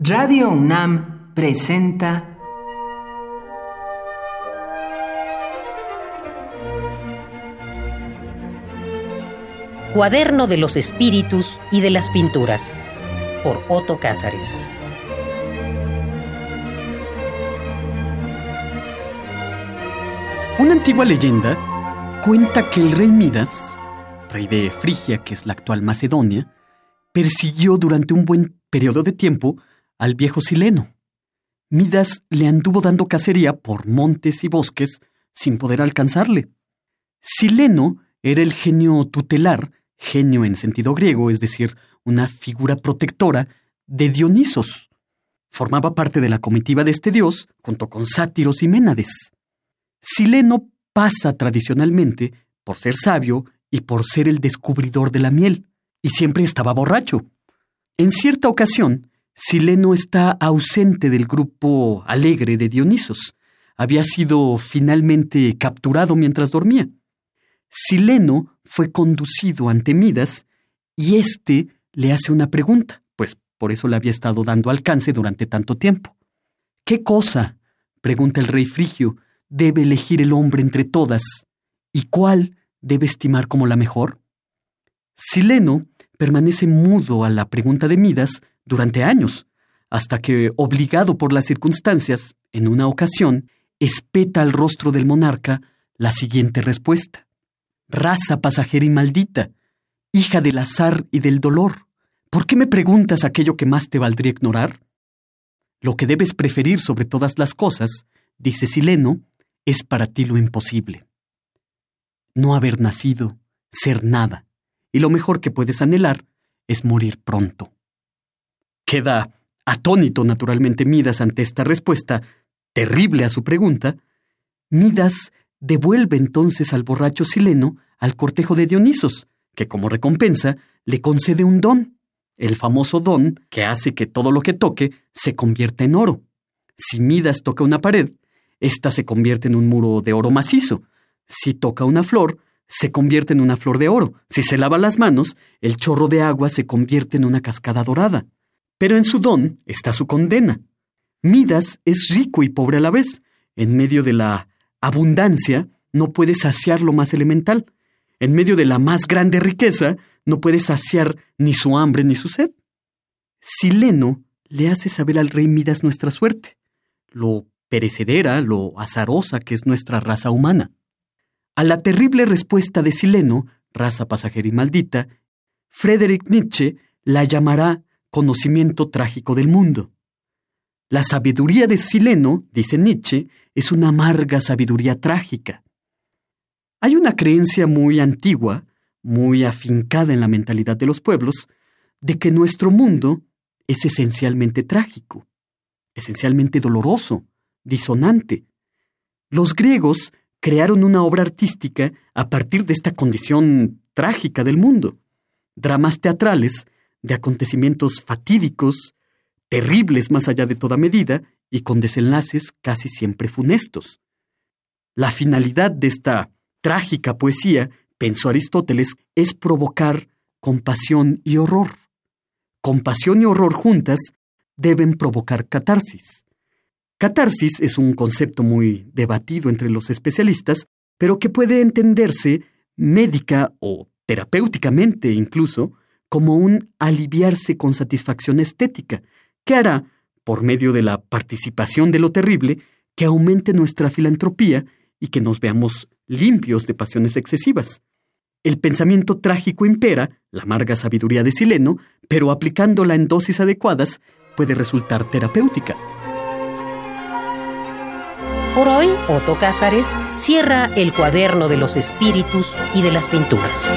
Radio UNAM presenta Cuaderno de los Espíritus y de las Pinturas por Otto Cázares. Una antigua leyenda cuenta que el rey Midas, rey de Frigia, que es la actual Macedonia, persiguió durante un buen periodo de tiempo al viejo Sileno. Midas le anduvo dando cacería por montes y bosques sin poder alcanzarle. Sileno era el genio tutelar, genio en sentido griego, es decir, una figura protectora de Dionisos. Formaba parte de la comitiva de este dios, junto con sátiros y ménades. Sileno pasa tradicionalmente por ser sabio y por ser el descubridor de la miel, y siempre estaba borracho. En cierta ocasión, Sileno está ausente del grupo alegre de Dionisos. Había sido finalmente capturado mientras dormía. Sileno fue conducido ante Midas y éste le hace una pregunta, pues por eso le había estado dando alcance durante tanto tiempo. ¿Qué cosa, pregunta el rey frigio, debe elegir el hombre entre todas y cuál debe estimar como la mejor? Sileno permanece mudo a la pregunta de Midas durante años, hasta que, obligado por las circunstancias, en una ocasión, espeta al rostro del monarca la siguiente respuesta. Raza pasajera y maldita, hija del azar y del dolor, ¿por qué me preguntas aquello que más te valdría ignorar? Lo que debes preferir sobre todas las cosas, dice Sileno, es para ti lo imposible. No haber nacido, ser nada, y lo mejor que puedes anhelar es morir pronto. Queda atónito naturalmente Midas ante esta respuesta terrible a su pregunta. Midas devuelve entonces al borracho sileno al cortejo de Dionisos, que como recompensa le concede un don, el famoso don que hace que todo lo que toque se convierta en oro. Si Midas toca una pared, ésta se convierte en un muro de oro macizo. Si toca una flor, se convierte en una flor de oro. Si se lava las manos, el chorro de agua se convierte en una cascada dorada. Pero en su don está su condena. Midas es rico y pobre a la vez. En medio de la abundancia no puede saciar lo más elemental. En medio de la más grande riqueza no puede saciar ni su hambre ni su sed. Sileno le hace saber al rey Midas nuestra suerte, lo perecedera, lo azarosa que es nuestra raza humana. A la terrible respuesta de Sileno, raza pasajera y maldita, Friedrich Nietzsche la llamará conocimiento trágico del mundo. La sabiduría de Sileno, dice Nietzsche, es una amarga sabiduría trágica. Hay una creencia muy antigua, muy afincada en la mentalidad de los pueblos, de que nuestro mundo es esencialmente trágico, esencialmente doloroso, disonante. Los griegos crearon una obra artística a partir de esta condición trágica del mundo. Dramas teatrales de acontecimientos fatídicos, terribles más allá de toda medida y con desenlaces casi siempre funestos. La finalidad de esta trágica poesía, pensó Aristóteles, es provocar compasión y horror. Compasión y horror juntas deben provocar catarsis. Catarsis es un concepto muy debatido entre los especialistas, pero que puede entenderse médica o terapéuticamente incluso como un aliviarse con satisfacción estética, que hará, por medio de la participación de lo terrible, que aumente nuestra filantropía y que nos veamos limpios de pasiones excesivas. El pensamiento trágico impera, la amarga sabiduría de Sileno, pero aplicándola en dosis adecuadas puede resultar terapéutica. Por hoy, Otto Cázares cierra el cuaderno de los espíritus y de las pinturas.